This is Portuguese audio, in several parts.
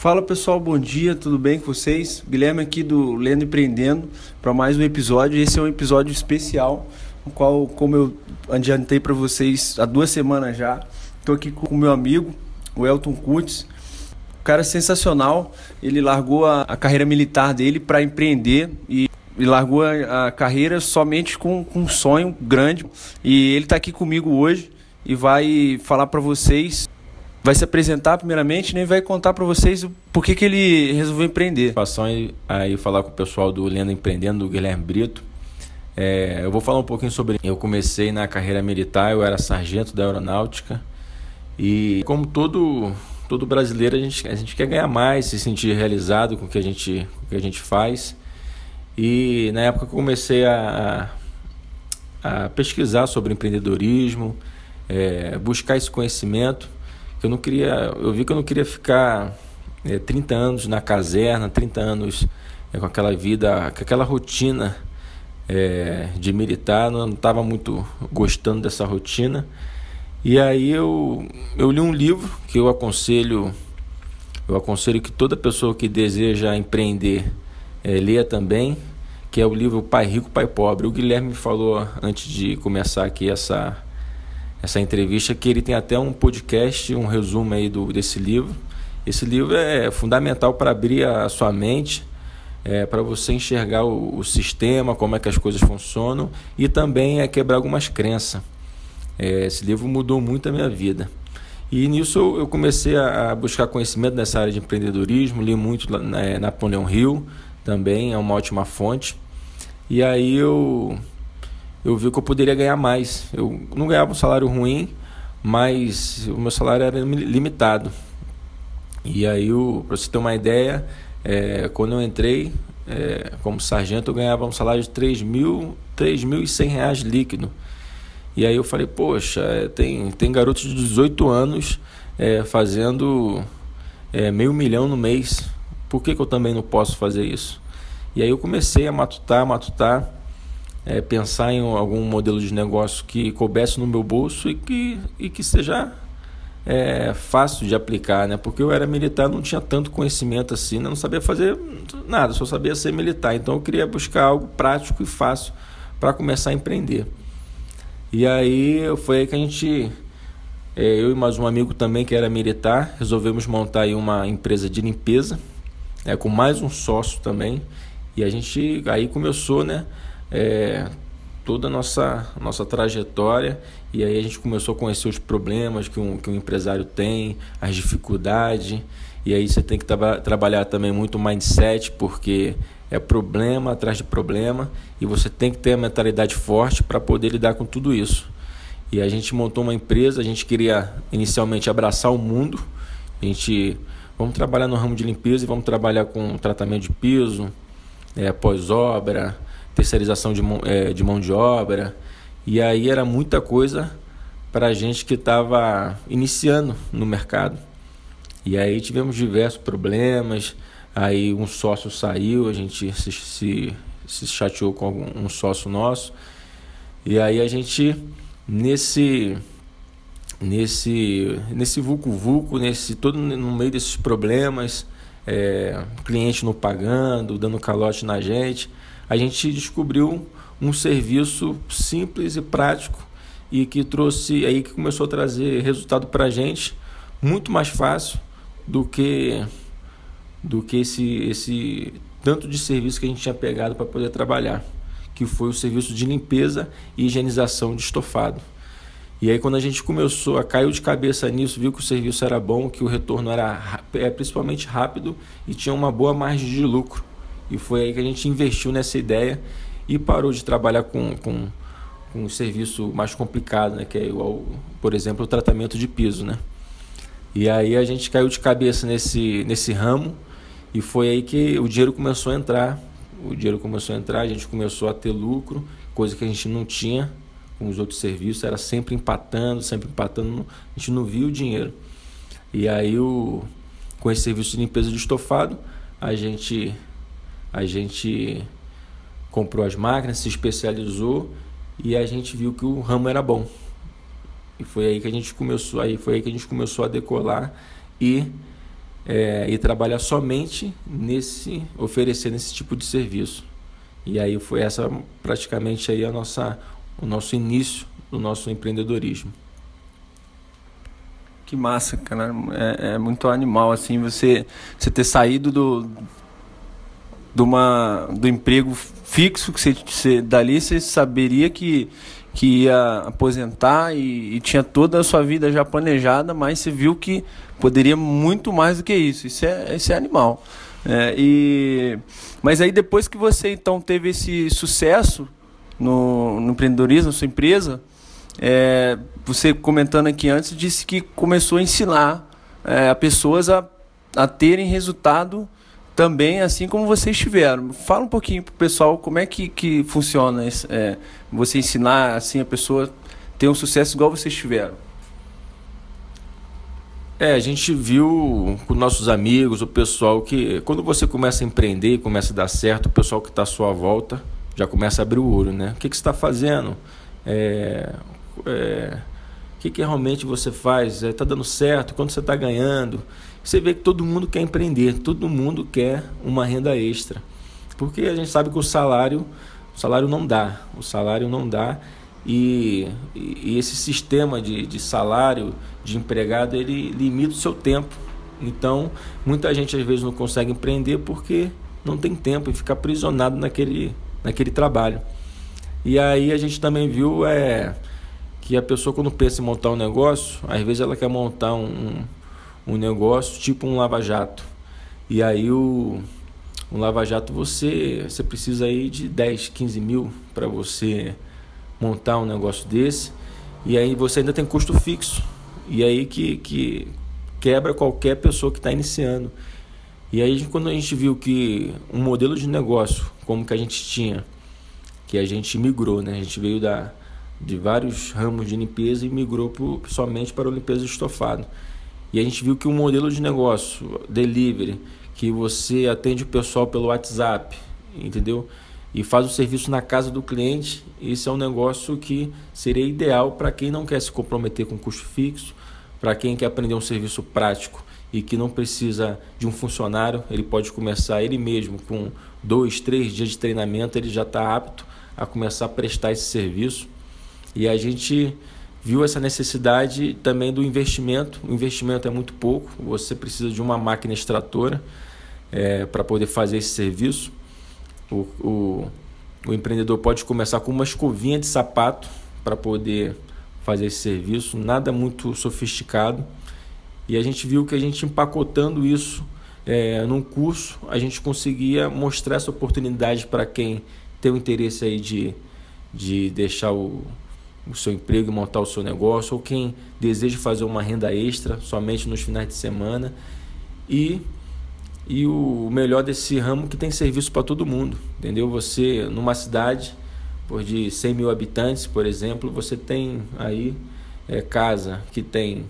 Fala pessoal, bom dia, tudo bem com vocês? Guilherme aqui do Lendo Empreendendo para mais um episódio. Esse é um episódio especial, no qual, como eu adiantei para vocês há duas semanas já, estou aqui com o meu amigo, o Elton Kutz. Um cara sensacional, ele largou a, a carreira militar dele para empreender e, e largou a, a, carreira somente com, com um sonho grande. E ele está aqui comigo hoje e vai falar para vocês vai se apresentar primeiramente né, vai contar para vocês por que, que ele resolveu empreender. Passando aí, falar com o pessoal do Lenda Empreendendo, do Guilherme Brito. É, eu vou falar um pouquinho sobre. Eu comecei na carreira militar, eu era sargento da aeronáutica e como todo todo brasileiro a gente, a gente quer ganhar mais, se sentir realizado com o que a gente com o que a gente faz. E na época eu comecei a, a, pesquisar sobre empreendedorismo, é, buscar esse conhecimento eu não queria, eu vi que eu não queria ficar é, 30 anos na caserna, 30 anos é, com aquela vida, com aquela rotina é, de militar, não estava muito gostando dessa rotina. E aí eu, eu li um livro que eu aconselho, eu aconselho que toda pessoa que deseja empreender é, leia também, que é o livro Pai Rico, Pai Pobre. O Guilherme me falou antes de começar aqui essa essa entrevista, que ele tem até um podcast, um resumo aí do, desse livro. Esse livro é fundamental para abrir a sua mente, é, para você enxergar o, o, sistema, como é que as coisas funcionam e também é quebrar algumas crenças. É, esse livro mudou muito a minha vida. E nisso eu comecei a buscar conhecimento nessa área de empreendedorismo, li muito na é, Napoleão Hill, também é uma ótima fonte. E aí eu eu vi que eu poderia ganhar mais. Eu não ganhava um salário ruim, mas o meu salário era limitado. E aí, para você ter uma ideia, é, quando eu entrei é, como sargento, eu ganhava um salário de 3.100 reais líquido. E aí eu falei, poxa, é, tem, tem garotos de 18 anos é, fazendo é, meio milhão no mês. Por que, que eu também não posso fazer isso? E aí eu comecei a matutar, matutar é, pensar em algum modelo de negócio que coubesse no meu bolso e que, e que seja é, fácil de aplicar, né? Porque eu era militar, não tinha tanto conhecimento assim, né? não sabia fazer nada, só sabia ser militar. Então eu queria buscar algo prático e fácil para começar a empreender. E aí foi aí que a gente, é, eu e mais um amigo também que era militar, resolvemos montar aí uma empresa de limpeza, é, com mais um sócio também. E a gente aí começou, né? É, toda a nossa, nossa trajetória. E aí a gente começou a conhecer os problemas que um, que um empresário tem, as dificuldades, e aí você tem que tra trabalhar também muito o mindset, porque é problema atrás de problema. E você tem que ter a mentalidade forte para poder lidar com tudo isso. E a gente montou uma empresa, a gente queria inicialmente abraçar o mundo, a gente vamos trabalhar no ramo de limpeza e vamos trabalhar com tratamento de piso, é, pós-obra, terceirização de mão, é, de mão de obra. E aí era muita coisa para a gente que estava iniciando no mercado. E aí tivemos diversos problemas. Aí um sócio saiu, a gente se, se, se chateou com um sócio nosso. E aí a gente, nesse nesse nesse vulco vulco nesse todo no meio desses problemas é, cliente não pagando dando calote na gente a gente descobriu um serviço simples e prático e que trouxe aí que começou a trazer resultado para a gente muito mais fácil do que do que esse esse tanto de serviço que a gente tinha pegado para poder trabalhar, que foi o serviço de limpeza e higienização de estofado. E aí quando a gente começou a cair de cabeça nisso, viu que o serviço era bom, que o retorno era é, principalmente rápido e tinha uma boa margem de lucro. E foi aí que a gente investiu nessa ideia e parou de trabalhar com, com, com um serviço mais complicado, né? que é igual, por exemplo, o tratamento de piso. Né? E aí a gente caiu de cabeça nesse, nesse ramo e foi aí que o dinheiro começou a entrar. O dinheiro começou a entrar, a gente começou a ter lucro, coisa que a gente não tinha com os outros serviços, era sempre empatando, sempre empatando, a gente não via o dinheiro. E aí o, com esse serviço de limpeza de estofado, a gente a gente comprou as máquinas, se especializou e a gente viu que o ramo era bom. E foi aí que a gente começou, aí foi aí que a gente começou a decolar e é, e trabalhar somente nesse oferecendo esse tipo de serviço. E aí foi essa praticamente aí a nossa o nosso início do nosso empreendedorismo. Que massa, cara. É, é, muito animal, assim, você, você ter saído do, do, uma, do emprego fixo que você, você dali você saberia que, que ia aposentar e, e, tinha toda a sua vida já planejada, mas você viu que poderia muito mais do que isso. Isso é, isso é animal. É, e, mas aí depois que você então teve esse sucesso no, no empreendedorismo, na sua empresa, é, você comentando aqui antes, disse que começou a ensinar é, pessoas a, a terem resultado também assim como vocês tiveram. Fala um pouquinho para o pessoal como é que, que funciona esse, é, você ensinar assim a pessoa ter um sucesso igual vocês tiveram. É, a gente viu com nossos amigos, o pessoal que quando você começa a empreender, começa a dar certo, o pessoal que está à sua volta já começa a abrir o olho, né? O que, que você está fazendo? É, é, o que, que realmente você faz? Está é, tá dando certo? Quando você está ganhando? Você vê que todo mundo quer empreender, todo mundo quer uma renda extra. Porque a gente sabe que o salário, o salário não dá, o salário não dá. E, e, esse sistema de, de salário de empregado ele limita o seu tempo. Então, muita gente às vezes não consegue empreender porque não tem tempo e fica aprisionado naquele, naquele trabalho. E aí a gente também viu é, que a pessoa quando pensa em montar um negócio, às vezes ela quer montar um, um negócio tipo um lava-jato. E aí o um lava-jato você, você precisa aí de 10, 15 mil para você montar um negócio desse. E aí você ainda tem custo fixo. E aí que, que quebra qualquer pessoa que está iniciando. E aí quando a gente viu que um modelo de negócio como que a gente tinha, que a gente migrou, né? A gente veio da, de vários ramos de limpeza e migrou pro, somente para o limpeza estofado. E a gente viu que um modelo de negócio, delivery, que você atende o pessoal pelo WhatsApp, entendeu? E faz o serviço na casa do cliente, esse é um negócio que seria ideal para quem não quer se comprometer com custo fixo, para quem quer aprender um serviço prático e que não precisa de um funcionário, ele pode começar ele mesmo com dois, três dias de treinamento, ele já está apto a começar a prestar esse serviço. E a gente viu essa necessidade também do investimento. O investimento é muito pouco, você precisa de uma máquina extratora é, para poder fazer esse serviço. O, o, o empreendedor pode começar com uma escovinha de sapato para poder fazer esse serviço, nada muito sofisticado. E a gente viu que a gente empacotando isso é, num curso, a gente conseguia mostrar essa oportunidade para quem tem o interesse aí de, de deixar o, o seu emprego e montar o seu negócio, ou quem deseja fazer uma renda extra somente nos finais de semana. E, e o melhor desse ramo que tem serviço para todo mundo, entendeu? Você, numa cidade por de 100 mil habitantes, por exemplo, você tem aí é, casa que tem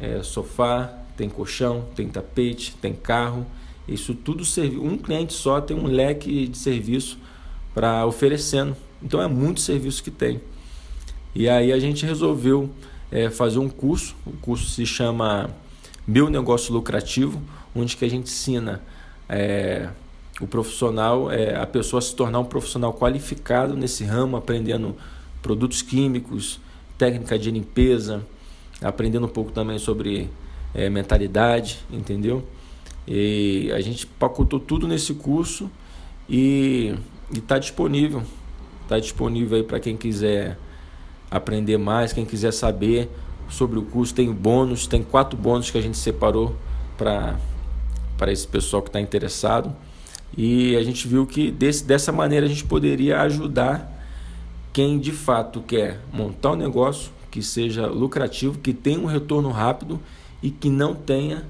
é, sofá, tem colchão, tem tapete, tem carro. Isso tudo serve. Um cliente só tem um leque de serviço para oferecendo. Então é muito serviço que tem. E aí a gente resolveu é, fazer um curso. O curso se chama Meu Negócio Lucrativo, onde que a gente ensina é, o profissional, é, a pessoa se tornar um profissional qualificado nesse ramo, aprendendo produtos químicos, técnica de limpeza, aprendendo um pouco também sobre é, mentalidade, entendeu? E a gente pacotou tudo nesse curso e está disponível. Está disponível aí para quem quiser aprender mais, quem quiser saber sobre o curso, tem bônus, tem quatro bônus que a gente separou para esse pessoal que está interessado. E a gente viu que desse, dessa maneira a gente poderia ajudar quem de fato quer montar um negócio que seja lucrativo, que tenha um retorno rápido e que não tenha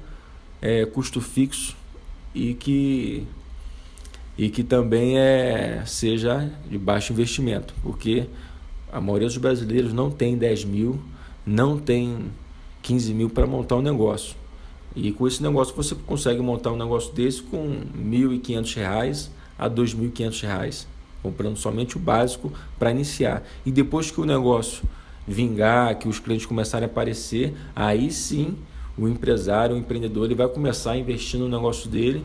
é, custo fixo e que e que também é, seja de baixo investimento, porque a maioria dos brasileiros não tem 10 mil, não tem 15 mil para montar um negócio. E com esse negócio você consegue montar um negócio desse com R$ 1.500 a R$ 2.500, comprando somente o básico para iniciar. E depois que o negócio vingar, que os clientes começarem a aparecer, aí sim o empresário, o empreendedor, ele vai começar a investir no negócio dele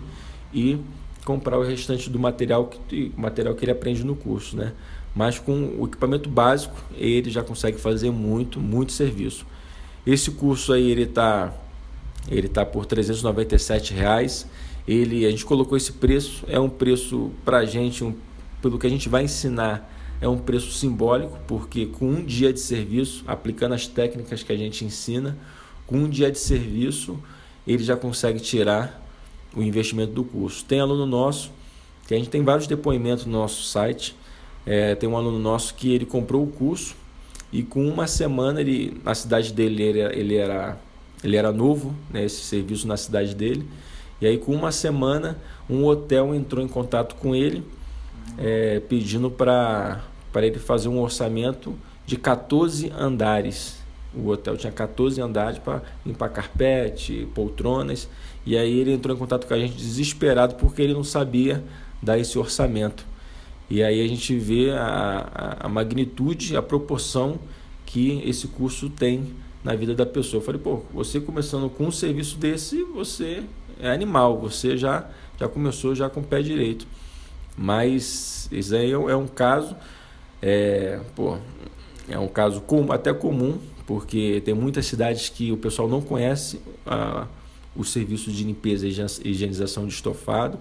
e comprar o restante do material que, material que ele aprende no curso, né? Mas com o equipamento básico, ele já consegue fazer muito, muito serviço. Esse curso aí, ele está ele tá por 397 reais. Ele, a gente colocou esse preço, é um preço para a gente, um, pelo que a gente vai ensinar, é um preço simbólico, porque com um dia de serviço, aplicando as técnicas que a gente ensina, com um dia de serviço, ele já consegue tirar o investimento do curso. Tem aluno nosso, que a gente tem vários depoimentos no nosso site, é, tem um aluno nosso que ele comprou o curso e com uma semana ele, na cidade dele ele era, ele era, ele era novo, né, esse serviço na cidade dele, e aí, com uma semana, um hotel entrou em contato com ele, é, pedindo para ele fazer um orçamento de 14 andares. O hotel tinha 14 andares para limpar carpete, poltronas. E aí ele entrou em contato com a gente desesperado porque ele não sabia dar esse orçamento. E aí a gente vê a, a, a magnitude, a proporção que esse curso tem na vida da pessoa. Eu falei, pô, você começando com um serviço desse, você é animal, você já, já começou já com o pé direito. Mas isso aí é, é um caso, é, pô, é um caso com, até comum, porque tem muitas cidades que o pessoal não conhece a, o serviço de limpeza e higienização de estofado.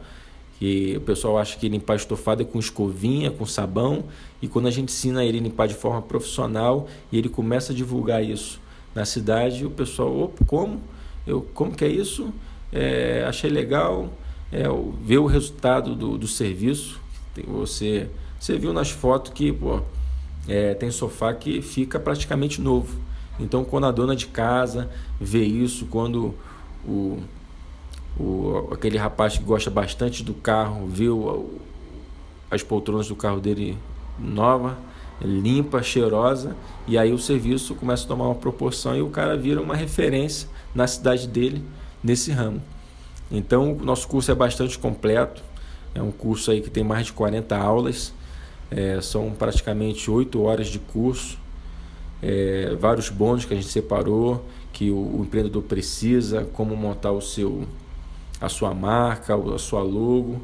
Que o pessoal acha que limpar estofado é com escovinha, com sabão, e quando a gente ensina ele a limpar de forma profissional e ele começa a divulgar isso na cidade, o pessoal, opa, como? Eu, como que é isso? É, achei legal é, ver o resultado do, do serviço. Você, você viu nas fotos que pô, é, tem sofá que fica praticamente novo. Então, quando a dona de casa vê isso, quando o, o, aquele rapaz que gosta bastante do carro o, as poltronas do carro dele nova, limpa, cheirosa, e aí o serviço começa a tomar uma proporção e o cara vira uma referência na cidade dele nesse ramo. Então, o nosso curso é bastante completo, é um curso aí que tem mais de 40 aulas, é, são praticamente 8 horas de curso, é, vários bônus que a gente separou, que o, o, empreendedor precisa, como montar o seu, a sua marca, a sua logo.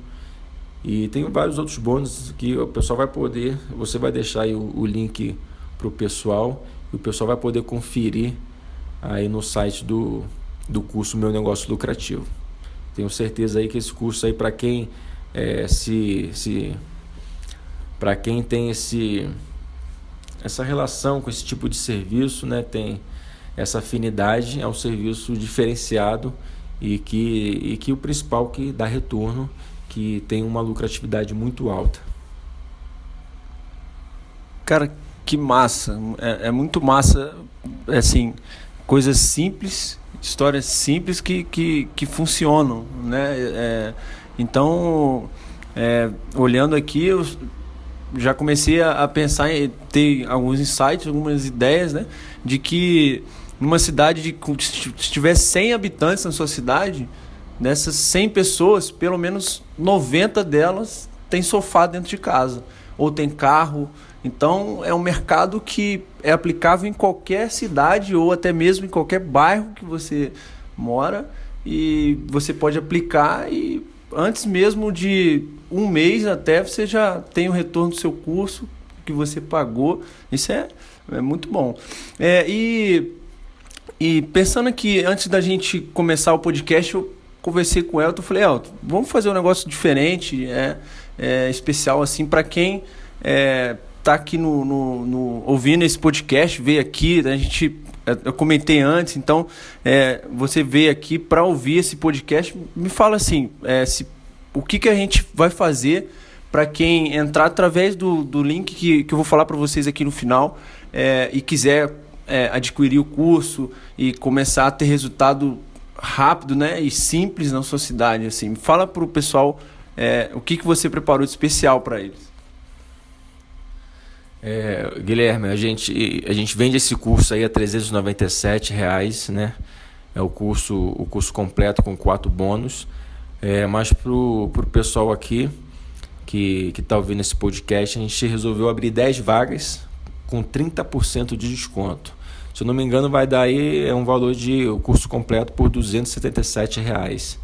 E tem vários outros bônus que o pessoal vai poder, você vai deixar aí o, o link para o pessoal e o pessoal vai poder conferir aí no site do, do curso Meu Negócio Lucrativo. Tenho certeza aí que esse curso aí para quem é, se, se para quem tem esse essa relação com esse tipo de serviço, né, tem essa afinidade, é um serviço diferenciado e que, e que o principal que dá retorno, que tem uma lucratividade muito alta. Cara, que massa! É, é muito massa, assim, coisas simples histórias simples que, que, que funcionam, né? É, então, é, olhando aqui, eu já comecei a, a, pensar em ter alguns insights, algumas ideias, né? De que numa cidade de se tiver 100 habitantes na sua cidade, dessas 100 pessoas, pelo menos 90 delas tem sofá dentro de casa ou tem carro. Então é um mercado que é aplicável em qualquer cidade ou até mesmo em qualquer bairro que você mora e você pode aplicar e antes mesmo de um mês até você já tem o retorno do seu curso que você pagou. Isso é, é muito bom. É, e, e pensando aqui, antes da gente começar o podcast, eu conversei com o Elton, falei, Elton, vamos fazer um negócio diferente, é, é especial assim para quem é, tá aqui no, no, no, ouvindo esse podcast, veio aqui, a gente eu comentei antes, então é, você veio aqui para ouvir esse podcast, me fala assim, é, se, o que, que a gente vai fazer para quem entrar através do, do link que, que eu vou falar para vocês aqui no final é, e quiser é, adquirir o curso e começar a ter resultado rápido né, e simples na sua cidade. Assim. Fala para o pessoal é, o que, que você preparou de especial para eles. É, Guilherme, a gente, a gente vende esse curso aí a 397 reais, né? É o curso, o curso completo com quatro bônus. É, mas pro, pro pessoal aqui que, que tá ouvindo esse podcast, a gente resolveu abrir 10 vagas com 30% de desconto. Se eu não me engano, vai dar aí é um valor de o curso completo por 277 reais.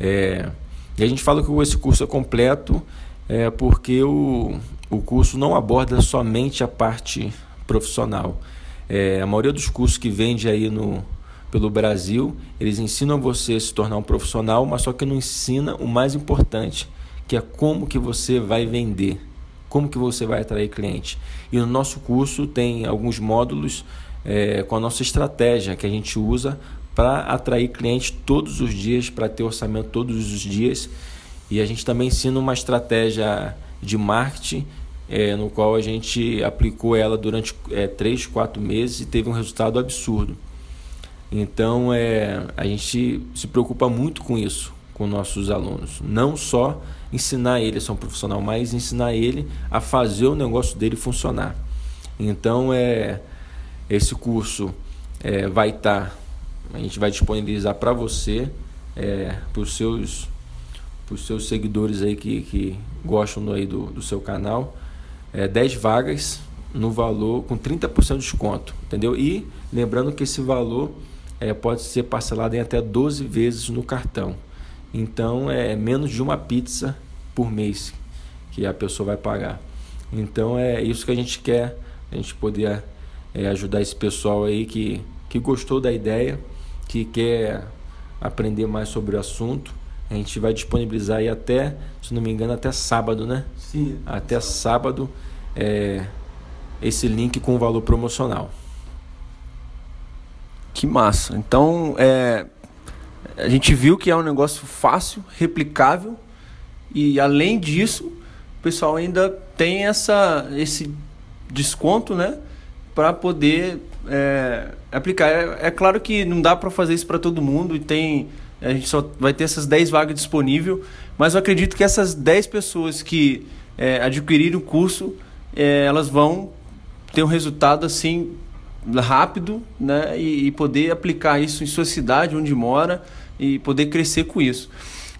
É, e a gente fala que esse curso é completo é porque o, o curso não aborda somente a parte profissional. É, a maioria dos cursos que vende aí no, pelo Brasil, eles ensinam você a se tornar um profissional, mas só que não ensina o mais importante, que é como que você vai vender, como que você vai atrair cliente. E no nosso curso tem alguns módulos é, com a nossa estratégia que a gente usa para atrair clientes todos os dias, para ter orçamento todos os dias. E a gente também ensina uma estratégia de marketing, é, no qual a gente aplicou ela durante é, 3, 4 meses e teve um resultado absurdo. Então é, a gente se preocupa muito com isso, com nossos alunos. Não só ensinar ele a ser um profissional, mas ensinar ele a fazer o negócio dele funcionar. Então é esse curso é, vai estar, tá, a gente vai disponibilizar para você, é, para os seus, seus seguidores aí que, que gostam aí do, do seu canal, é, 10 vagas no valor com 30% de desconto, entendeu? E lembrando que esse valor é, pode ser parcelado em até 12 vezes no cartão. Então é menos de uma pizza por mês que a pessoa vai pagar. Então é isso que a gente quer, a gente poder é, ajudar esse pessoal aí que, que gostou da ideia, que quer aprender mais sobre o assunto. A gente vai disponibilizar aí até, se não me engano, até sábado, né? Sim. Até sábado é, esse link com valor promocional. Que massa. Então, é, a gente viu que é um negócio fácil, replicável e além disso, o pessoal ainda tem essa, esse desconto, né? para poder é, aplicar. É, é, claro que não dá para fazer isso para todo mundo e tem a gente só vai ter essas 10 vagas disponíveis, mas eu acredito que essas 10 pessoas que é, adquirirem o curso, é, elas vão ter um resultado assim rápido, né, e, e, poder aplicar isso em sua cidade, onde mora, e poder crescer com isso.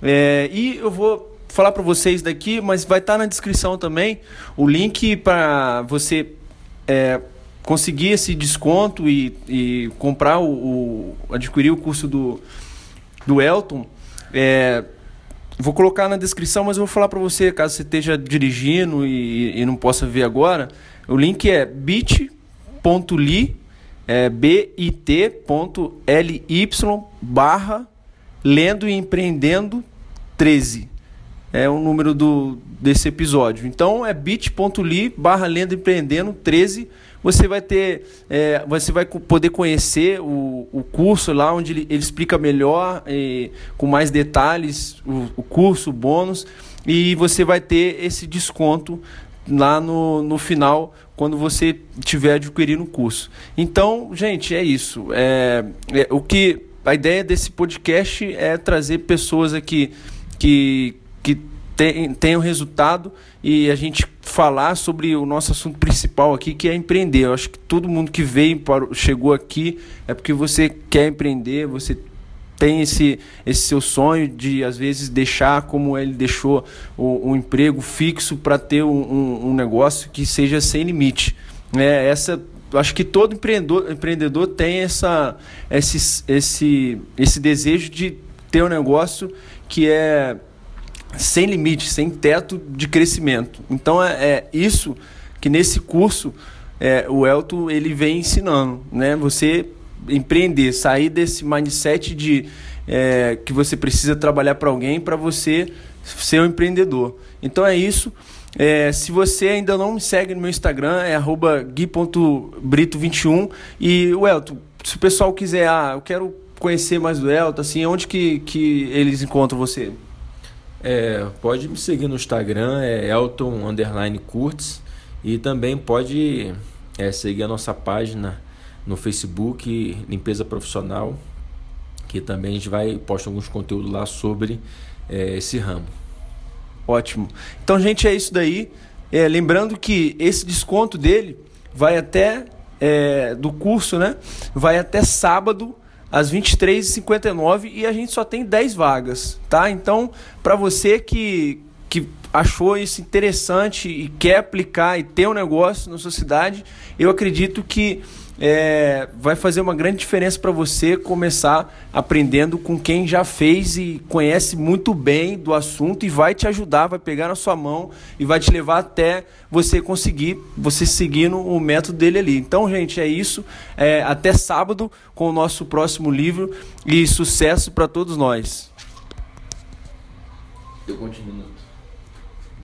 É, e eu vou falar para vocês daqui, mas vai estar tá na descrição também o link para você é, conseguir esse desconto e, e comprar o, o, adquirir o curso do, do Elton, é, vou colocar na descrição, mas eu vou falar para você, caso você esteja dirigindo e, e não possa ver agora, o link é bit.ly é bit.ly barra lendo e empreendendo 13 é o número do, desse episódio. Então é bit.ly barra lendo e empreendendo 13 você vai ter, é, você vai poder conhecer o, o curso lá onde ele, ele explica melhor, e, com mais detalhes, o, o curso, o bônus, e você vai ter esse desconto lá no, no final quando você tiver adquirindo o curso. Então, gente, é isso. É, é, o que a ideia desse podcast é trazer pessoas aqui que, que tenham resultado e a gente falar sobre o nosso assunto principal aqui, que é empreender. Eu acho que todo mundo que veio, para, chegou aqui, é porque você quer empreender, você tem esse, esse seu sonho de, às vezes, deixar como ele deixou o, um emprego fixo para ter um, um, um, negócio que seja sem limite. É, essa acho que todo empreendedor, empreendedor tem essa, esse, esse, esse desejo de ter um negócio que é sem limite, sem teto de crescimento. Então é, é isso que nesse curso é, o Elton ele vem ensinando, né? Você empreender, sair desse mindset de é, que você precisa trabalhar para alguém para você ser um empreendedor. Então é isso. É, se você ainda não me segue no meu Instagram, é gui.brito21. E o Elton, se o pessoal quiser, ah, eu quero conhecer mais do Elton, assim, onde que, que eles encontram você? É, pode me seguir no Instagram, é Elton Underline Curtis. E também pode é, seguir a nossa página no Facebook, Limpeza Profissional, que também a gente vai postar alguns conteúdos lá sobre é, esse ramo. Ótimo. Então, gente, é isso daí. É, lembrando que esse desconto dele vai até é, do curso, né? Vai até sábado às 23h59 e a gente só tem 10 vagas, tá? Então, para você que, que achou isso interessante e quer aplicar e ter um negócio na sua cidade, eu acredito que é, vai fazer uma grande diferença para você começar aprendendo com quem já fez e conhece muito bem do assunto e vai te ajudar, vai pegar na sua mão e vai te levar até você conseguir, você seguindo o método dele ali. Então, gente, é isso. É, até sábado com o nosso próximo livro e sucesso para todos nós. Eu continuo.